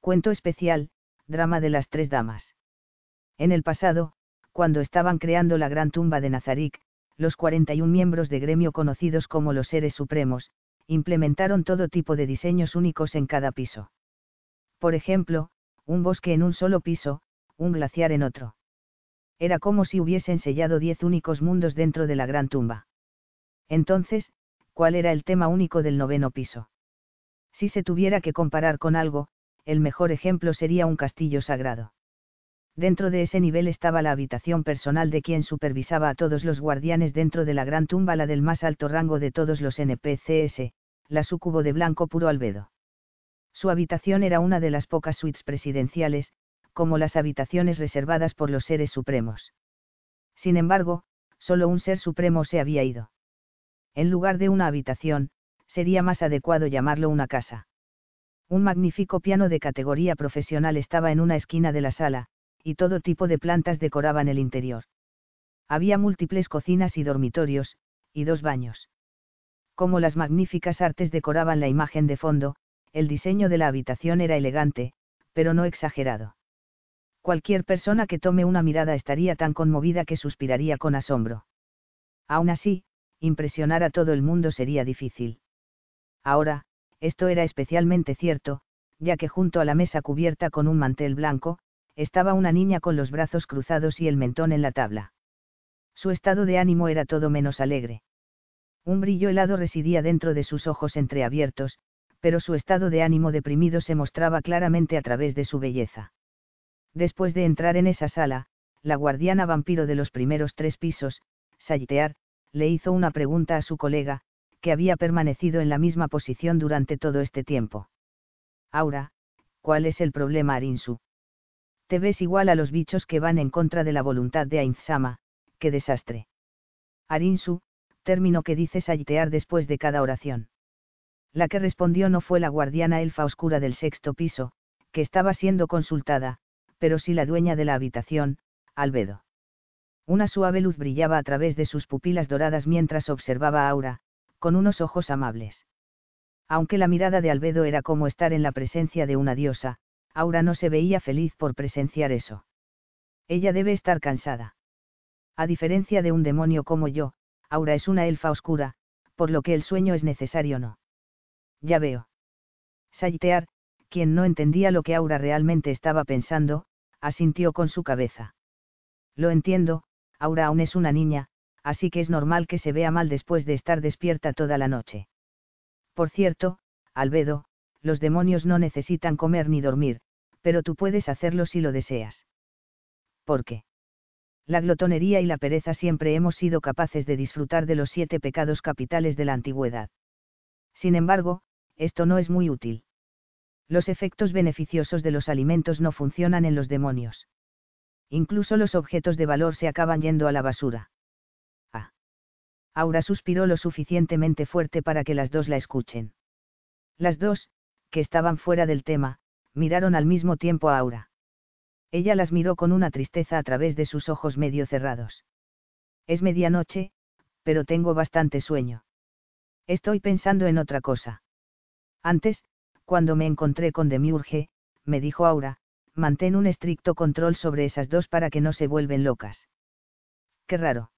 Cuento especial, drama de las tres damas. En el pasado, cuando estaban creando la gran tumba de Nazarik, los 41 miembros de gremio conocidos como los seres supremos, implementaron todo tipo de diseños únicos en cada piso. Por ejemplo, un bosque en un solo piso, un glaciar en otro era como si hubiesen sellado diez únicos mundos dentro de la gran tumba. Entonces, ¿cuál era el tema único del noveno piso? Si se tuviera que comparar con algo, el mejor ejemplo sería un castillo sagrado. Dentro de ese nivel estaba la habitación personal de quien supervisaba a todos los guardianes dentro de la gran tumba, la del más alto rango de todos los NPCS, la sucubo de blanco puro albedo. Su habitación era una de las pocas suites presidenciales, como las habitaciones reservadas por los seres supremos. Sin embargo, solo un ser supremo se había ido. En lugar de una habitación, sería más adecuado llamarlo una casa. Un magnífico piano de categoría profesional estaba en una esquina de la sala, y todo tipo de plantas decoraban el interior. Había múltiples cocinas y dormitorios, y dos baños. Como las magníficas artes decoraban la imagen de fondo, el diseño de la habitación era elegante, pero no exagerado cualquier persona que tome una mirada estaría tan conmovida que suspiraría con asombro. Aún así, impresionar a todo el mundo sería difícil. Ahora, esto era especialmente cierto, ya que junto a la mesa cubierta con un mantel blanco, estaba una niña con los brazos cruzados y el mentón en la tabla. Su estado de ánimo era todo menos alegre. Un brillo helado residía dentro de sus ojos entreabiertos, pero su estado de ánimo deprimido se mostraba claramente a través de su belleza. Después de entrar en esa sala, la guardiana vampiro de los primeros tres pisos, Saltear, le hizo una pregunta a su colega, que había permanecido en la misma posición durante todo este tiempo. Aura, ¿cuál es el problema Arinsu? Te ves igual a los bichos que van en contra de la voluntad de Ainzama, qué desastre. Arinsu, término que dice Saltear después de cada oración. La que respondió no fue la guardiana elfa oscura del sexto piso, que estaba siendo consultada, pero sí la dueña de la habitación, Albedo. Una suave luz brillaba a través de sus pupilas doradas mientras observaba a Aura, con unos ojos amables. Aunque la mirada de Albedo era como estar en la presencia de una diosa, Aura no se veía feliz por presenciar eso. Ella debe estar cansada. A diferencia de un demonio como yo, Aura es una elfa oscura, por lo que el sueño es necesario no. Ya veo. Saltear, quien no entendía lo que Aura realmente estaba pensando, asintió con su cabeza. Lo entiendo, Aura aún es una niña, así que es normal que se vea mal después de estar despierta toda la noche. Por cierto, Albedo, los demonios no necesitan comer ni dormir, pero tú puedes hacerlo si lo deseas. ¿Por qué? La glotonería y la pereza siempre hemos sido capaces de disfrutar de los siete pecados capitales de la antigüedad. Sin embargo, esto no es muy útil los efectos beneficiosos de los alimentos no funcionan en los demonios. Incluso los objetos de valor se acaban yendo a la basura. Aura suspiró lo suficientemente fuerte para que las dos la escuchen. Las dos, que estaban fuera del tema, miraron al mismo tiempo a Aura. Ella las miró con una tristeza a través de sus ojos medio cerrados. Es medianoche, pero tengo bastante sueño. Estoy pensando en otra cosa. Antes, cuando me encontré con Demiurge, me dijo Aura, mantén un estricto control sobre esas dos para que no se vuelven locas. Qué raro.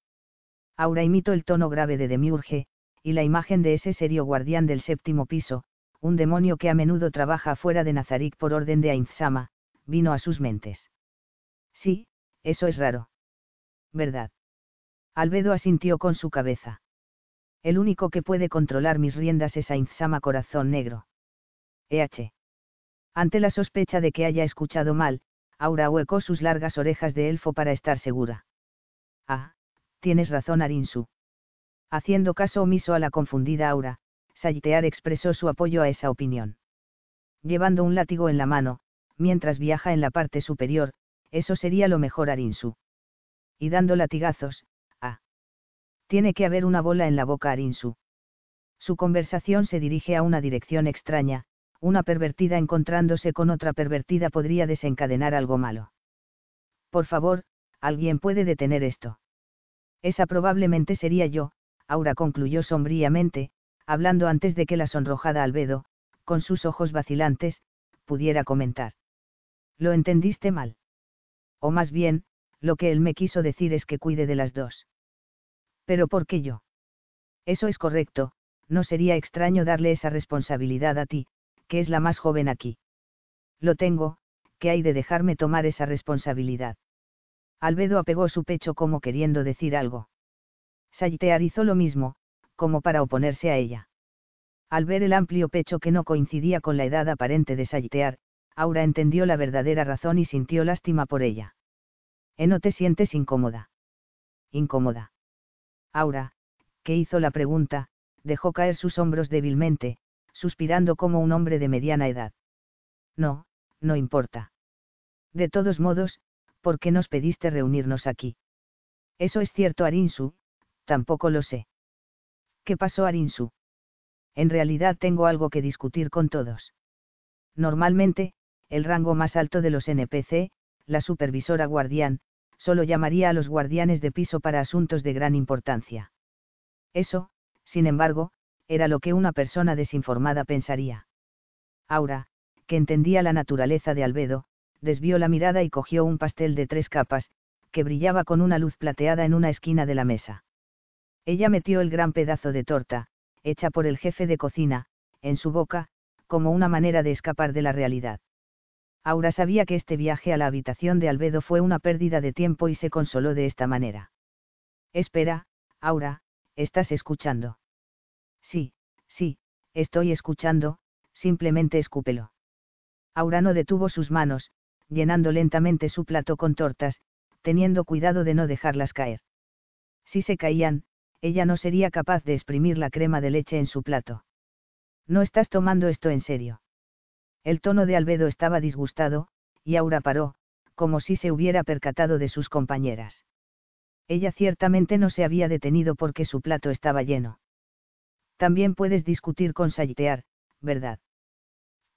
Aura imitó el tono grave de Demiurge, y la imagen de ese serio guardián del séptimo piso, un demonio que a menudo trabaja fuera de Nazarik por orden de Ainzama, vino a sus mentes. Sí, eso es raro. ¿Verdad? Albedo asintió con su cabeza. El único que puede controlar mis riendas es Ainzama Corazón Negro. EH. Ante la sospecha de que haya escuchado mal, Aura huecó sus largas orejas de elfo para estar segura. Ah, tienes razón Arinsu. Haciendo caso omiso a la confundida Aura, Saltear expresó su apoyo a esa opinión. Llevando un látigo en la mano, mientras viaja en la parte superior, eso sería lo mejor Arinsu. Y dando latigazos, ah. Tiene que haber una bola en la boca Arinsu. Su conversación se dirige a una dirección extraña, una pervertida encontrándose con otra pervertida podría desencadenar algo malo. Por favor, alguien puede detener esto. Esa probablemente sería yo, Aura concluyó sombríamente, hablando antes de que la sonrojada Albedo, con sus ojos vacilantes, pudiera comentar. Lo entendiste mal. O más bien, lo que él me quiso decir es que cuide de las dos. Pero ¿por qué yo? Eso es correcto, no sería extraño darle esa responsabilidad a ti, que es la más joven aquí. Lo tengo, que hay de dejarme tomar esa responsabilidad. Albedo apegó su pecho como queriendo decir algo. Saltear hizo lo mismo, como para oponerse a ella. Al ver el amplio pecho que no coincidía con la edad aparente de Saltear, Aura entendió la verdadera razón y sintió lástima por ella. ¿E no te sientes incómoda? Incómoda. Aura, que hizo la pregunta, dejó caer sus hombros débilmente, suspirando como un hombre de mediana edad. No, no importa. De todos modos, ¿por qué nos pediste reunirnos aquí? Eso es cierto, Arinsu, tampoco lo sé. ¿Qué pasó, Arinsu? En realidad tengo algo que discutir con todos. Normalmente, el rango más alto de los NPC, la supervisora guardián, solo llamaría a los guardianes de piso para asuntos de gran importancia. Eso, sin embargo, era lo que una persona desinformada pensaría. Aura, que entendía la naturaleza de Albedo, desvió la mirada y cogió un pastel de tres capas, que brillaba con una luz plateada en una esquina de la mesa. Ella metió el gran pedazo de torta, hecha por el jefe de cocina, en su boca, como una manera de escapar de la realidad. Aura sabía que este viaje a la habitación de Albedo fue una pérdida de tiempo y se consoló de esta manera. Espera, Aura, ¿estás escuchando? Sí, sí, estoy escuchando, simplemente escúpelo. Aura no detuvo sus manos, llenando lentamente su plato con tortas, teniendo cuidado de no dejarlas caer. Si se caían, ella no sería capaz de exprimir la crema de leche en su plato. No estás tomando esto en serio. El tono de Albedo estaba disgustado, y Aura paró, como si se hubiera percatado de sus compañeras. Ella ciertamente no se había detenido porque su plato estaba lleno. También puedes discutir con Saltear, ¿verdad?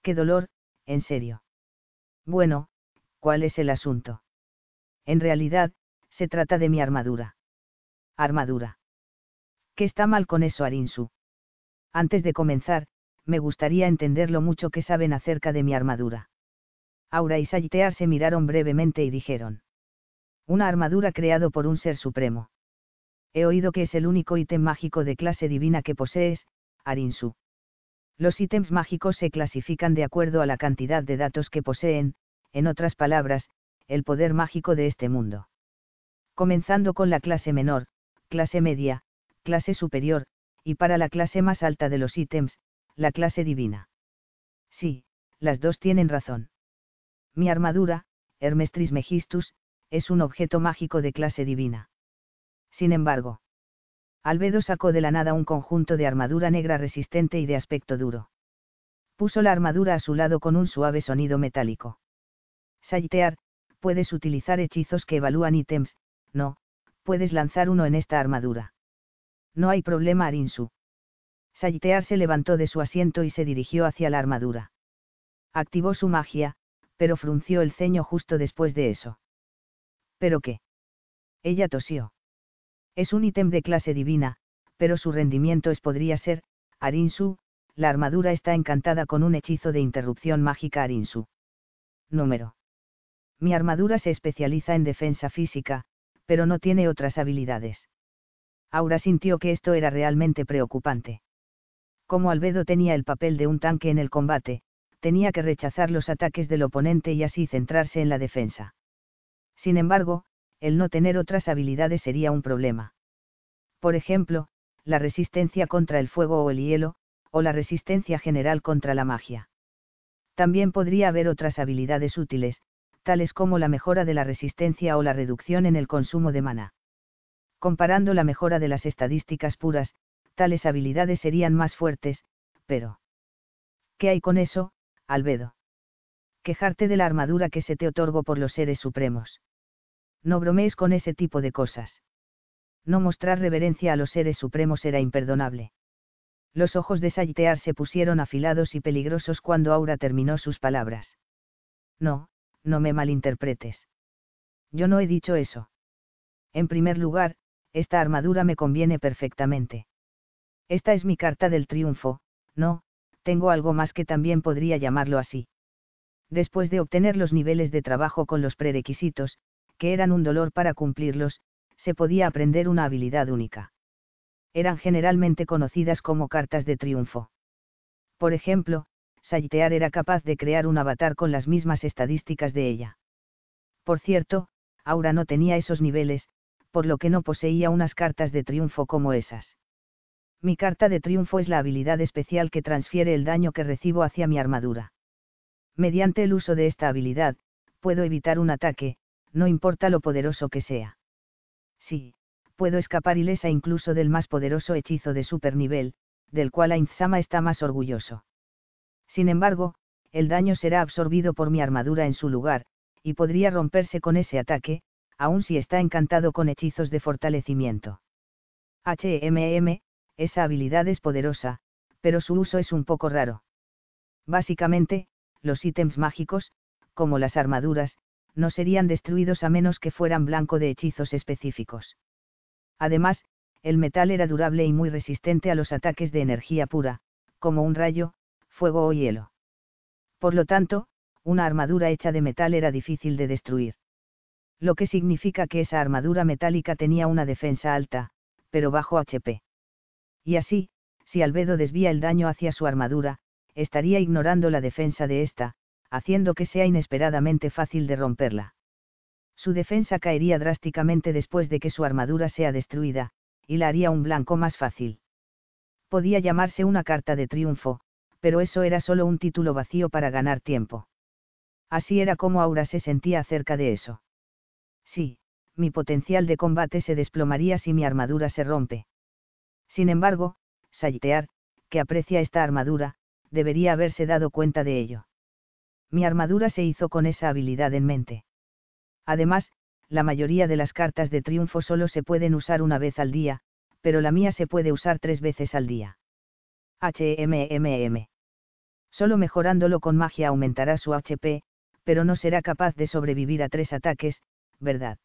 Qué dolor, en serio. Bueno, ¿cuál es el asunto? En realidad, se trata de mi armadura. Armadura. ¿Qué está mal con eso, Arinsu? Antes de comenzar, me gustaría entender lo mucho que saben acerca de mi armadura. Aura y Saltear se miraron brevemente y dijeron. Una armadura creado por un ser supremo. He oído que es el único ítem mágico de clase divina que posees, Arinsu. Los ítems mágicos se clasifican de acuerdo a la cantidad de datos que poseen, en otras palabras, el poder mágico de este mundo. Comenzando con la clase menor, clase media, clase superior, y para la clase más alta de los ítems, la clase divina. Sí, las dos tienen razón. Mi armadura, Hermes Trismegistus, es un objeto mágico de clase divina. Sin embargo, Albedo sacó de la nada un conjunto de armadura negra resistente y de aspecto duro. Puso la armadura a su lado con un suave sonido metálico. Saltear, puedes utilizar hechizos que evalúan ítems, no, puedes lanzar uno en esta armadura. No hay problema, Arinsu. Saltear se levantó de su asiento y se dirigió hacia la armadura. Activó su magia, pero frunció el ceño justo después de eso. ¿Pero qué? Ella tosió. Es un ítem de clase divina, pero su rendimiento es podría ser, Arinsu, la armadura está encantada con un hechizo de interrupción mágica Arinsu. Número. Mi armadura se especializa en defensa física, pero no tiene otras habilidades. Aura sintió que esto era realmente preocupante. Como Albedo tenía el papel de un tanque en el combate, tenía que rechazar los ataques del oponente y así centrarse en la defensa. Sin embargo, el no tener otras habilidades sería un problema. Por ejemplo, la resistencia contra el fuego o el hielo, o la resistencia general contra la magia. También podría haber otras habilidades útiles, tales como la mejora de la resistencia o la reducción en el consumo de mana. Comparando la mejora de las estadísticas puras, tales habilidades serían más fuertes, pero... ¿Qué hay con eso, Albedo? Quejarte de la armadura que se te otorgó por los seres supremos. No bromees con ese tipo de cosas. No mostrar reverencia a los seres supremos era imperdonable. Los ojos de Saltear se pusieron afilados y peligrosos cuando Aura terminó sus palabras. No, no me malinterpretes. Yo no he dicho eso. En primer lugar, esta armadura me conviene perfectamente. Esta es mi carta del triunfo, no, tengo algo más que también podría llamarlo así. Después de obtener los niveles de trabajo con los prerequisitos, que eran un dolor para cumplirlos, se podía aprender una habilidad única. Eran generalmente conocidas como cartas de triunfo. Por ejemplo, Saltear era capaz de crear un avatar con las mismas estadísticas de ella. Por cierto, Aura no tenía esos niveles, por lo que no poseía unas cartas de triunfo como esas. Mi carta de triunfo es la habilidad especial que transfiere el daño que recibo hacia mi armadura. Mediante el uso de esta habilidad, puedo evitar un ataque, no importa lo poderoso que sea. Sí, puedo escapar ilesa incluso del más poderoso hechizo de supernivel, del cual Ainzama está más orgulloso. Sin embargo, el daño será absorbido por mi armadura en su lugar, y podría romperse con ese ataque, aun si está encantado con hechizos de fortalecimiento. HMM, esa habilidad es poderosa, pero su uso es un poco raro. Básicamente, los ítems mágicos, como las armaduras, no serían destruidos a menos que fueran blanco de hechizos específicos. Además, el metal era durable y muy resistente a los ataques de energía pura, como un rayo, fuego o hielo. Por lo tanto, una armadura hecha de metal era difícil de destruir. Lo que significa que esa armadura metálica tenía una defensa alta, pero bajo HP. Y así, si Albedo desvía el daño hacia su armadura, estaría ignorando la defensa de ésta, haciendo que sea inesperadamente fácil de romperla. Su defensa caería drásticamente después de que su armadura sea destruida, y la haría un blanco más fácil. Podía llamarse una carta de triunfo, pero eso era solo un título vacío para ganar tiempo. Así era como Aura se sentía acerca de eso. Sí, mi potencial de combate se desplomaría si mi armadura se rompe. Sin embargo, Saltear, que aprecia esta armadura, debería haberse dado cuenta de ello. Mi armadura se hizo con esa habilidad en mente. Además, la mayoría de las cartas de triunfo solo se pueden usar una vez al día, pero la mía se puede usar tres veces al día. HMMM. Solo mejorándolo con magia aumentará su HP, pero no será capaz de sobrevivir a tres ataques, ¿verdad?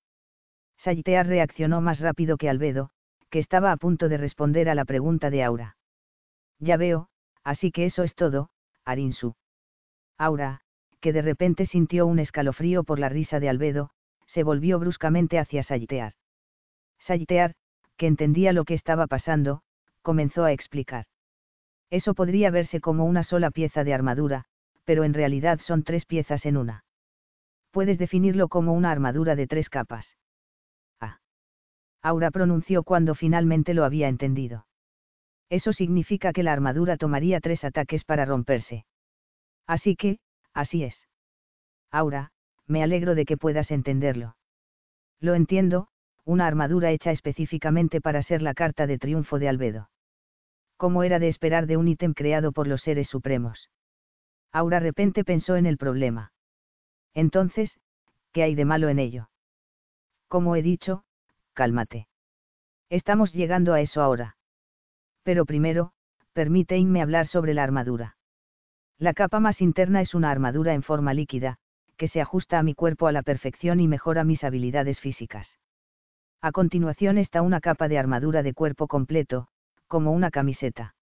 Saltear reaccionó más rápido que Albedo, que estaba a punto de responder a la pregunta de Aura. Ya veo, así que eso es todo, Arinsu. Aura, que de repente sintió un escalofrío por la risa de Albedo, se volvió bruscamente hacia Saltear. Saltear, que entendía lo que estaba pasando, comenzó a explicar. Eso podría verse como una sola pieza de armadura, pero en realidad son tres piezas en una. Puedes definirlo como una armadura de tres capas. Ah. Aura pronunció cuando finalmente lo había entendido. Eso significa que la armadura tomaría tres ataques para romperse. Así que, así es. Aura, me alegro de que puedas entenderlo. Lo entiendo, una armadura hecha específicamente para ser la carta de triunfo de Albedo. Como era de esperar de un ítem creado por los seres supremos. Aura repente pensó en el problema. Entonces, ¿qué hay de malo en ello? Como he dicho, cálmate. Estamos llegando a eso ahora pero primero, permíteme hablar sobre la armadura. La capa más interna es una armadura en forma líquida, que se ajusta a mi cuerpo a la perfección y mejora mis habilidades físicas. A continuación está una capa de armadura de cuerpo completo, como una camiseta.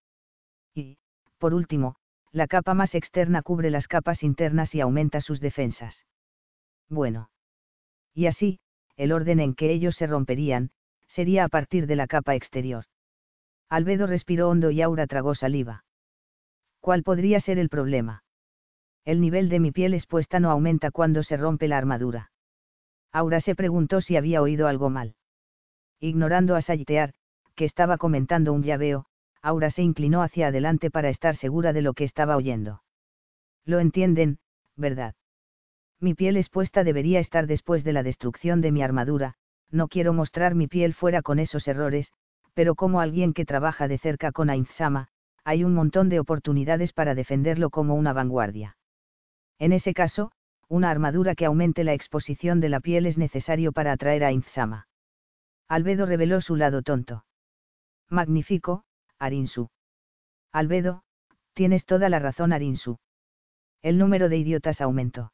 Y, por último, la capa más externa cubre las capas internas y aumenta sus defensas. Bueno. Y así, el orden en que ellos se romperían, sería a partir de la capa exterior. Albedo respiró hondo y Aura tragó saliva. ¿Cuál podría ser el problema? El nivel de mi piel expuesta no aumenta cuando se rompe la armadura. Aura se preguntó si había oído algo mal. Ignorando a Saltear, que estaba comentando un llaveo, Aura se inclinó hacia adelante para estar segura de lo que estaba oyendo. Lo entienden, ¿verdad? Mi piel expuesta debería estar después de la destrucción de mi armadura, no quiero mostrar mi piel fuera con esos errores, pero como alguien que trabaja de cerca con Ainzama, hay un montón de oportunidades para defenderlo como una vanguardia. En ese caso, una armadura que aumente la exposición de la piel es necesario para atraer a Inzama. Albedo reveló su lado tonto. Magnífico, Arinsu. Albedo, tienes toda la razón, Arinsu. El número de idiotas aumentó.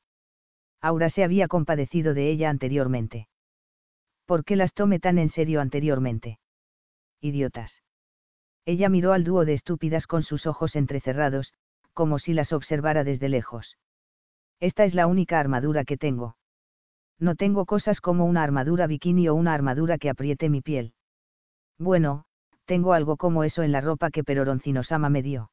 Aura se había compadecido de ella anteriormente. ¿Por qué las tome tan en serio anteriormente? Idiotas. Ella miró al dúo de estúpidas con sus ojos entrecerrados, como si las observara desde lejos. Esta es la única armadura que tengo. No tengo cosas como una armadura bikini o una armadura que apriete mi piel. Bueno, tengo algo como eso en la ropa que Peroroncinosama me dio.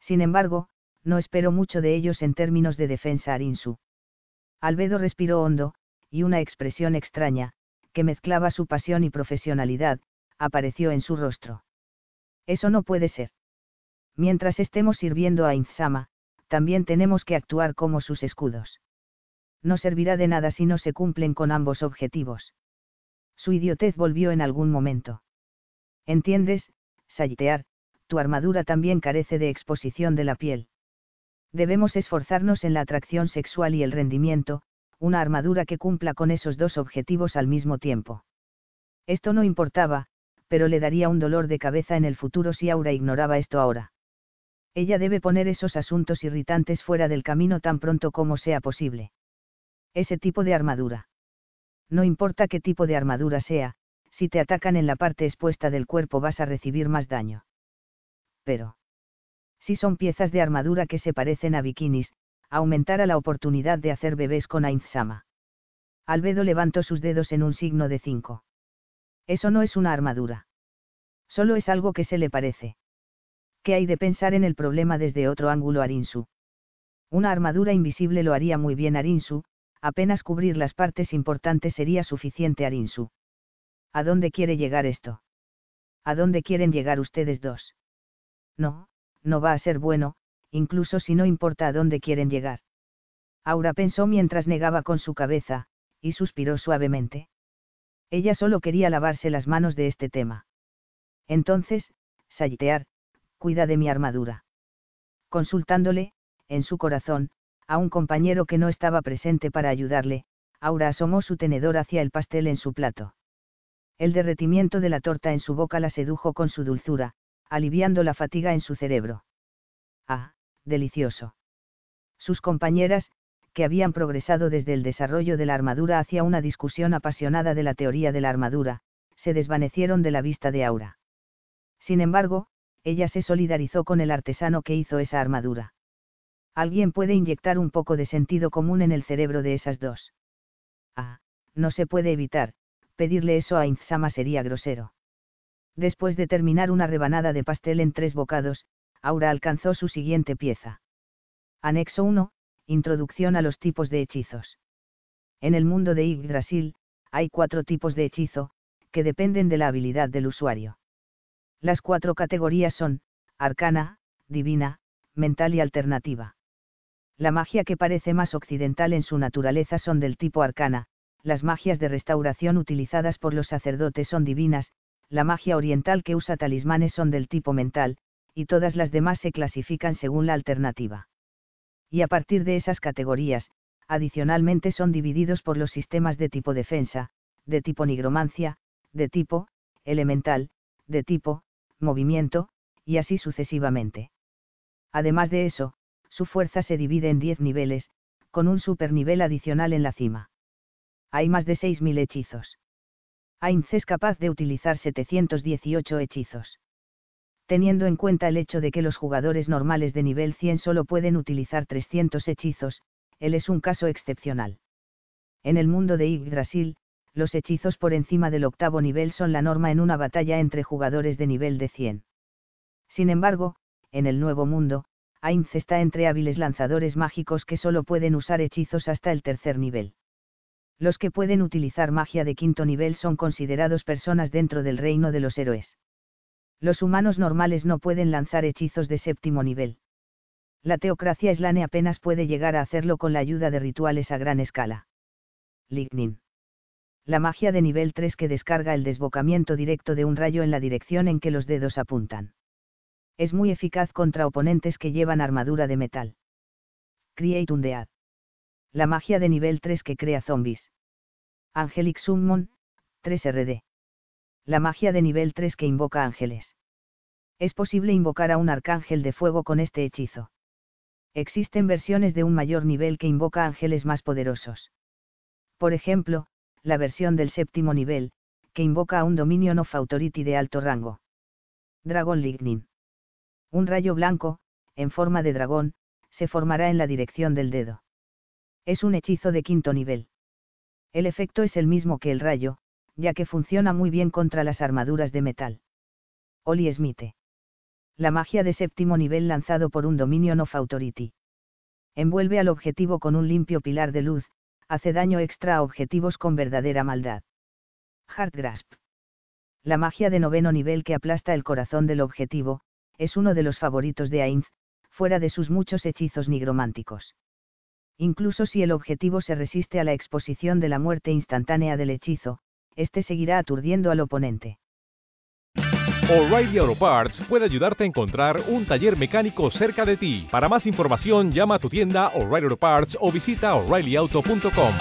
Sin embargo, no espero mucho de ellos en términos de defensa Arinsu. Albedo respiró hondo, y una expresión extraña, que mezclaba su pasión y profesionalidad, apareció en su rostro. Eso no puede ser. Mientras estemos sirviendo a Inzama, también tenemos que actuar como sus escudos. No servirá de nada si no se cumplen con ambos objetivos. Su idiotez volvió en algún momento. ¿Entiendes, Saltear? Tu armadura también carece de exposición de la piel. Debemos esforzarnos en la atracción sexual y el rendimiento, una armadura que cumpla con esos dos objetivos al mismo tiempo. Esto no importaba, pero le daría un dolor de cabeza en el futuro si Aura ignoraba esto ahora. Ella debe poner esos asuntos irritantes fuera del camino tan pronto como sea posible. Ese tipo de armadura. No importa qué tipo de armadura sea, si te atacan en la parte expuesta del cuerpo vas a recibir más daño. Pero. Si son piezas de armadura que se parecen a bikinis, aumentará la oportunidad de hacer bebés con Ainzama. Albedo levantó sus dedos en un signo de 5. Eso no es una armadura. Solo es algo que se le parece. ¿Qué hay de pensar en el problema desde otro ángulo Arinsu? Una armadura invisible lo haría muy bien Arinsu, apenas cubrir las partes importantes sería suficiente Arinsu. ¿A dónde quiere llegar esto? ¿A dónde quieren llegar ustedes dos? No, no va a ser bueno, incluso si no importa a dónde quieren llegar. Aura pensó mientras negaba con su cabeza, y suspiró suavemente. Ella solo quería lavarse las manos de este tema. Entonces, Saltear, cuida de mi armadura. Consultándole, en su corazón, a un compañero que no estaba presente para ayudarle, Aura asomó su tenedor hacia el pastel en su plato. El derretimiento de la torta en su boca la sedujo con su dulzura, aliviando la fatiga en su cerebro. Ah, delicioso. Sus compañeras, que habían progresado desde el desarrollo de la armadura hacia una discusión apasionada de la teoría de la armadura, se desvanecieron de la vista de Aura. Sin embargo, ella se solidarizó con el artesano que hizo esa armadura. Alguien puede inyectar un poco de sentido común en el cerebro de esas dos. Ah, no se puede evitar, pedirle eso a Inzama sería grosero. Después de terminar una rebanada de pastel en tres bocados, Aura alcanzó su siguiente pieza. Anexo 1, Introducción a los tipos de hechizos. En el mundo de Yggdrasil, hay cuatro tipos de hechizo, que dependen de la habilidad del usuario. Las cuatro categorías son, arcana, divina, mental y alternativa. La magia que parece más occidental en su naturaleza son del tipo arcana, las magias de restauración utilizadas por los sacerdotes son divinas, la magia oriental que usa talismanes son del tipo mental, y todas las demás se clasifican según la alternativa. Y a partir de esas categorías, adicionalmente son divididos por los sistemas de tipo defensa, de tipo nigromancia, de tipo, elemental, de tipo, movimiento, y así sucesivamente. Además de eso, su fuerza se divide en 10 niveles, con un supernivel adicional en la cima hay más de 6.000 hechizos. Ainz es capaz de utilizar 718 hechizos. Teniendo en cuenta el hecho de que los jugadores normales de nivel 100 solo pueden utilizar 300 hechizos, él es un caso excepcional. En el mundo de Yggdrasil, los hechizos por encima del octavo nivel son la norma en una batalla entre jugadores de nivel de 100. Sin embargo, en el nuevo mundo, Ainz está entre hábiles lanzadores mágicos que solo pueden usar hechizos hasta el tercer nivel. Los que pueden utilizar magia de quinto nivel son considerados personas dentro del reino de los héroes. Los humanos normales no pueden lanzar hechizos de séptimo nivel. La teocracia eslane apenas puede llegar a hacerlo con la ayuda de rituales a gran escala. Lignin. La magia de nivel 3 que descarga el desbocamiento directo de un rayo en la dirección en que los dedos apuntan. Es muy eficaz contra oponentes que llevan armadura de metal. Create Undead. La magia de nivel 3 que crea zombies. Angelic Summon, 3RD. La magia de nivel 3 que invoca ángeles. Es posible invocar a un arcángel de fuego con este hechizo. Existen versiones de un mayor nivel que invoca ángeles más poderosos. Por ejemplo, la versión del séptimo nivel, que invoca a un Dominion of Authority de alto rango. Dragon Lightning. Un rayo blanco, en forma de dragón, se formará en la dirección del dedo. Es un hechizo de quinto nivel. El efecto es el mismo que el rayo, ya que funciona muy bien contra las armaduras de metal. Oli Smith. La magia de séptimo nivel lanzado por un Dominion of Authority. Envuelve al objetivo con un limpio pilar de luz, hace daño extra a objetivos con verdadera maldad. Heart Grasp. La magia de noveno nivel que aplasta el corazón del objetivo, es uno de los favoritos de Ainz, fuera de sus muchos hechizos nigrománticos. Incluso si el objetivo se resiste a la exposición de la muerte instantánea del hechizo, este seguirá aturdiendo al oponente. O'Reilly Auto Parts puede ayudarte a encontrar un taller mecánico cerca de ti. Para más información, llama a tu tienda O'Reilly Auto Parts o visita oreillyauto.com.